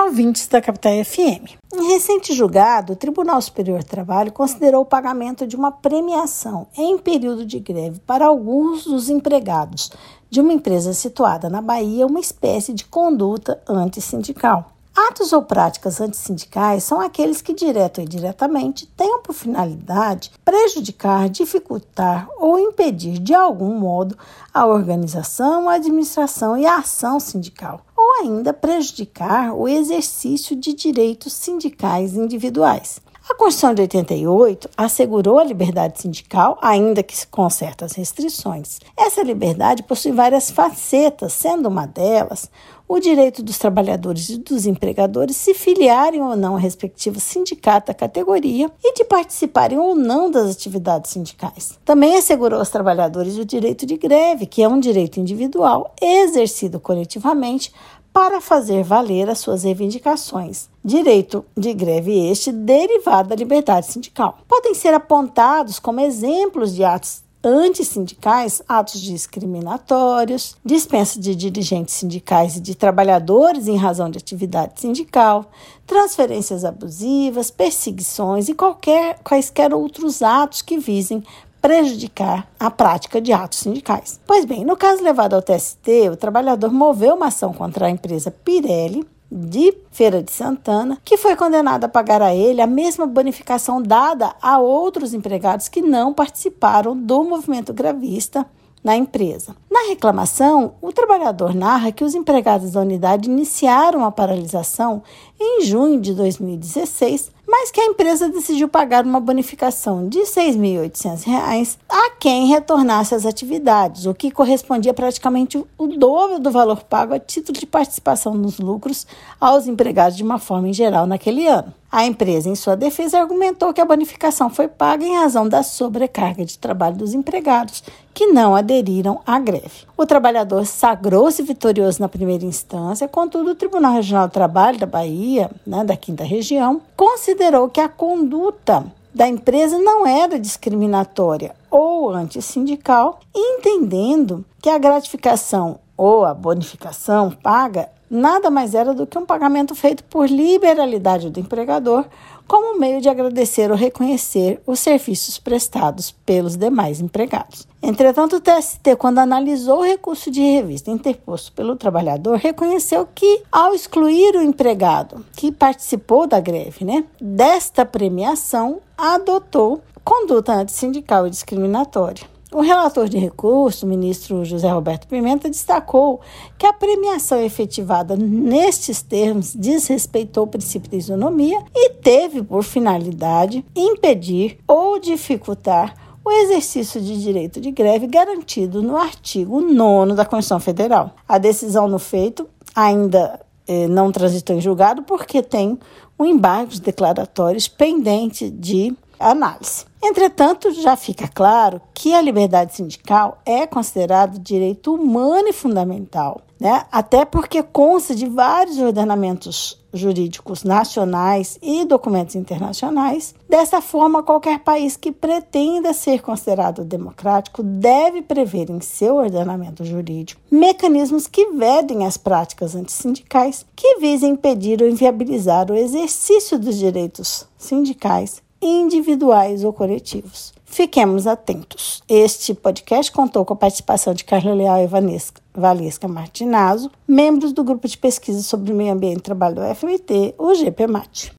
Olá, ouvintes da Capital FM. Em recente julgado, o Tribunal Superior do Trabalho considerou o pagamento de uma premiação em período de greve para alguns dos empregados de uma empresa situada na Bahia uma espécie de conduta antissindical. Atos ou práticas antissindicais são aqueles que, direto ou indiretamente, tenham por finalidade prejudicar, dificultar ou impedir de algum modo a organização, a administração e a ação sindical, ainda prejudicar o exercício de direitos sindicais individuais. A Constituição de 88 assegurou a liberdade sindical, ainda que com certas restrições. Essa liberdade possui várias facetas, sendo uma delas o direito dos trabalhadores e dos empregadores se filiarem ou não a respectivo sindicato da categoria e de participarem ou não das atividades sindicais. Também assegurou aos trabalhadores o direito de greve, que é um direito individual exercido coletivamente para fazer valer as suas reivindicações. Direito de greve este derivado da liberdade sindical. Podem ser apontados como exemplos de atos antissindicais, atos discriminatórios, dispensa de dirigentes sindicais e de trabalhadores em razão de atividade sindical, transferências abusivas, perseguições e qualquer, quaisquer outros atos que visem prejudicar a prática de atos sindicais. Pois bem, no caso levado ao TST, o trabalhador moveu uma ação contra a empresa Pirelli de Feira de Santana, que foi condenado a pagar a ele a mesma bonificação dada a outros empregados que não participaram do movimento gravista na empresa. Na reclamação, o trabalhador narra que os empregados da unidade iniciaram a paralisação em junho de 2016, mas que a empresa decidiu pagar uma bonificação de R$ 6.800 a quem retornasse às atividades, o que correspondia praticamente o dobro do valor pago a título de participação nos lucros aos empregados de uma forma em geral naquele ano. A empresa, em sua defesa, argumentou que a bonificação foi paga em razão da sobrecarga de trabalho dos empregados, que não aderiram à greve. O trabalhador sagrou-se vitorioso na primeira instância, contudo, o Tribunal Regional do Trabalho da Bahia, né, da quinta região, considerou que a conduta da empresa não era discriminatória ou antissindical, entendendo que a gratificação ou a bonificação paga nada mais era do que um pagamento feito por liberalidade do empregador, como meio de agradecer ou reconhecer os serviços prestados pelos demais empregados. Entretanto, o TST, quando analisou o recurso de revista interposto pelo trabalhador, reconheceu que, ao excluir o empregado que participou da greve, né, desta premiação, adotou conduta antissindical e discriminatória. O relator de recurso, o ministro José Roberto Pimenta, destacou que a premiação efetivada nestes termos desrespeitou o princípio da isonomia e teve por finalidade impedir ou dificultar o exercício de direito de greve garantido no artigo 9 da Constituição Federal. A decisão no feito ainda eh, não transitou em julgado porque tem um embargo de declaratórios pendente de análise. Entretanto, já fica claro que a liberdade sindical é considerado direito humano e fundamental, né? até porque consta de vários ordenamentos jurídicos nacionais e documentos internacionais. Dessa forma, qualquer país que pretenda ser considerado democrático deve prever em seu ordenamento jurídico mecanismos que vedem as práticas antissindicais que visem impedir ou inviabilizar o exercício dos direitos sindicais individuais ou coletivos. Fiquemos atentos. Este podcast contou com a participação de Carla Leal e Vanesca, Valesca Martinazzo, membros do grupo de pesquisa sobre meio ambiente e trabalho do FMT, o GPMAT.